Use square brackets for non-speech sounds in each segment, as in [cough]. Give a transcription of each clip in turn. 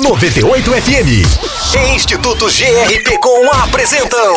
98 FM. Instituto GRP com apresentam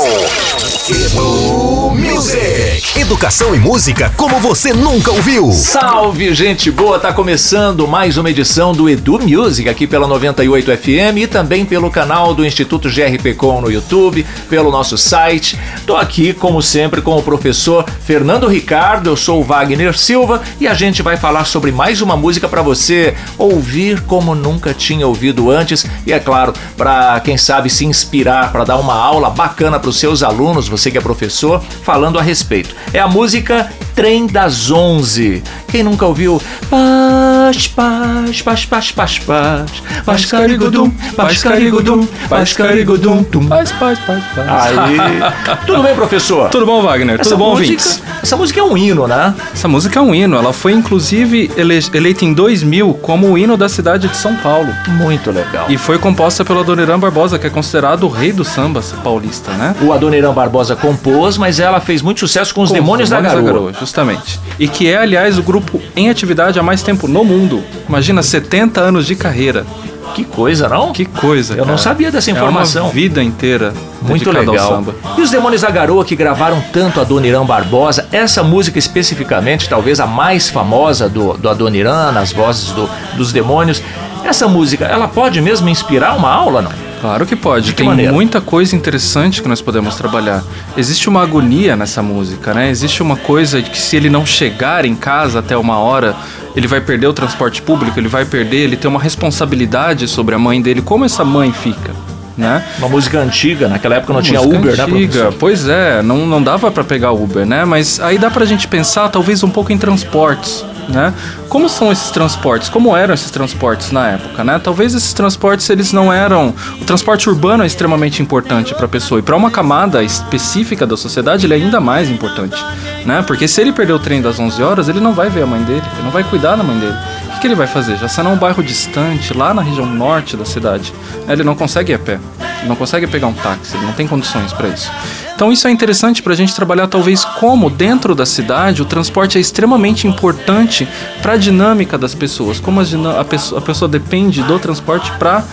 Edu Music. Educação e música como você nunca ouviu. Salve, gente boa! Tá começando mais uma edição do Edu Music aqui pela 98 FM e também pelo canal do Instituto GRP Com no YouTube, pelo nosso site. Tô aqui, como sempre, com o professor Fernando Ricardo. Eu sou o Wagner Silva e a gente vai falar sobre mais uma música para você ouvir como nunca tinha ouvido antes e é claro, para quem sabe se inspirar para dar uma aula bacana para os seus alunos, você que é professor, falando a respeito. É a música Trem das Onze. Quem nunca ouviu? Paz, paz, paz, paz, paz, paz, paz, carigudum, paz, carigudum, paz, carigudum, tum. Paz, paz, paz, paz. Aí. [laughs] Tudo bem, professor? Tudo bom, Wagner? Essa Tudo bom, música, essa música é um hino, né? Essa música é um hino. Ela foi, inclusive, ele- eleita em 2000 como o hino da cidade de São Paulo. Muito legal. E foi composta pelo Adoniran Barbosa, que é considerado o rei do samba paulista, né? O Adoniran Barbosa compôs, mas ela fez muito sucesso com os Com Demônios, da, Garoa. Justamente. E que é, aliás, o grupo em atividade há mais tempo no mundo. Imagina, 70 anos de carreira. Que coisa, não? Que coisa, Eu não cara. sabia dessa informação. É uma vida inteira Muito legal. E os Demônios da Garoa que gravaram tanto Adoniran Barbosa, essa música especificamente, talvez a mais famosa do, do Adoniran, nas vozes do- dos Demônios, essa música, ela pode mesmo inspirar uma aula, não? Claro que pode. De que Tem maneira? muita coisa interessante que nós podemos trabalhar. Existe uma agonia nessa música, né? Existe uma coisa de que se ele não chegar em casa até uma hora, ele vai perder o transporte público, ele vai perder, ele tem uma responsabilidade sobre a mãe dele. Como essa mãe fica, né? Uma música antiga, naquela época não tinha Música Uber, né, antiga. professor? Pois é, não, não dava pra pegar Uber, né? Mas aí dá pra gente pensar talvez um pouco em transportes, né? Como são esses transportes? Como eram esses transportes na época, né? Talvez esses transportes eles não eram, o transporte urbano é extremamente importante pra pessoa e pra uma camada específica da sociedade ele é ainda mais importante, né? Porque se ele perder o trem das 11 horas, ele não vai ver a mãe dele, ele não vai cuidar da mãe dele. O que, que ele vai fazer? Já será um bairro distante, lá na região norte da cidade. Ele não consegue ir a pé, ele não consegue pegar um táxi, ele não tem condições para isso. Então isso é interessante para a gente trabalhar talvez como dentro da cidade o transporte é extremamente importante para a dinâmica das pessoas, como a, pessoa, a pessoa depende do transporte para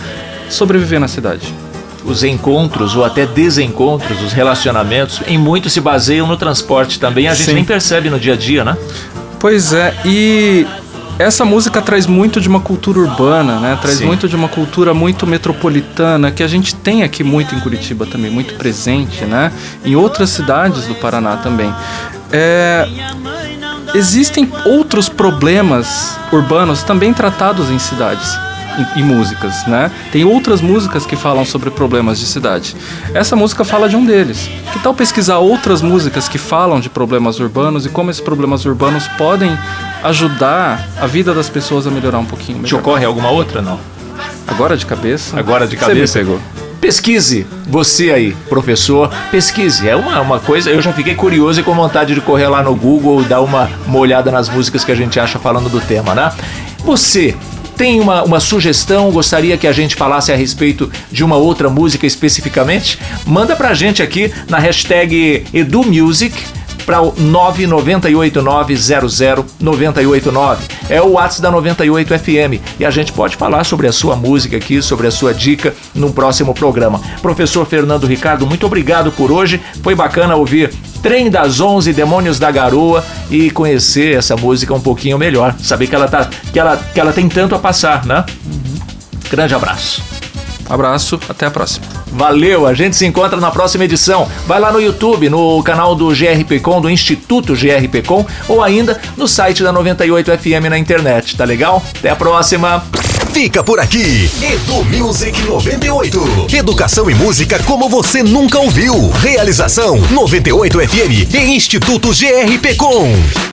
sobreviver na cidade. Os encontros ou até desencontros, os relacionamentos, em muito se baseiam no transporte também. A gente Sim. nem percebe no dia a dia, né? Pois é, e essa música traz muito de uma cultura urbana, né? Traz Sim. muito de uma cultura muito metropolitana que a gente tem aqui muito em Curitiba também, muito presente, né? Em outras cidades do Paraná também. É, Existem outros problemas urbanos também tratados em cidades. Em músicas, né? Tem outras músicas que falam sobre problemas de cidade. Essa música fala de um deles. Que tal pesquisar outras músicas que falam de problemas urbanos e como esses problemas urbanos podem ajudar a vida das pessoas a melhorar um pouquinho Te melhor? ocorre alguma outra, não? Agora de cabeça? Agora de Você cabeça? me pegou. Pesquise, você aí, professor, pesquise. É uma, uma coisa, eu já fiquei curioso e com vontade de correr lá no Google e dar uma, uma olhada nas músicas que a gente acha falando do tema, né? Você tem uma, uma sugestão, gostaria que a gente falasse a respeito de uma outra música especificamente? Manda pra gente aqui na hashtag EduMusic para o 998900989. É o WhatsApp da 98 FM e a gente pode falar sobre a sua música aqui, sobre a sua dica no próximo programa. Professor Fernando Ricardo, muito obrigado por hoje. Foi bacana ouvir Trem das 11 Demônios da Garoa e conhecer essa música um pouquinho melhor. Saber que ela tá que ela que ela tem tanto a passar, né? Grande abraço. Abraço, até a próxima. Valeu, a gente se encontra na próxima edição. Vai lá no YouTube, no canal do GRPcom, do Instituto GRPcom, ou ainda no site da 98 FM na internet, tá legal? Até a próxima! Fica por aqui. Edu Music 98. Educação e música como você nunca ouviu. Realização 98 FM e Instituto GRP Com.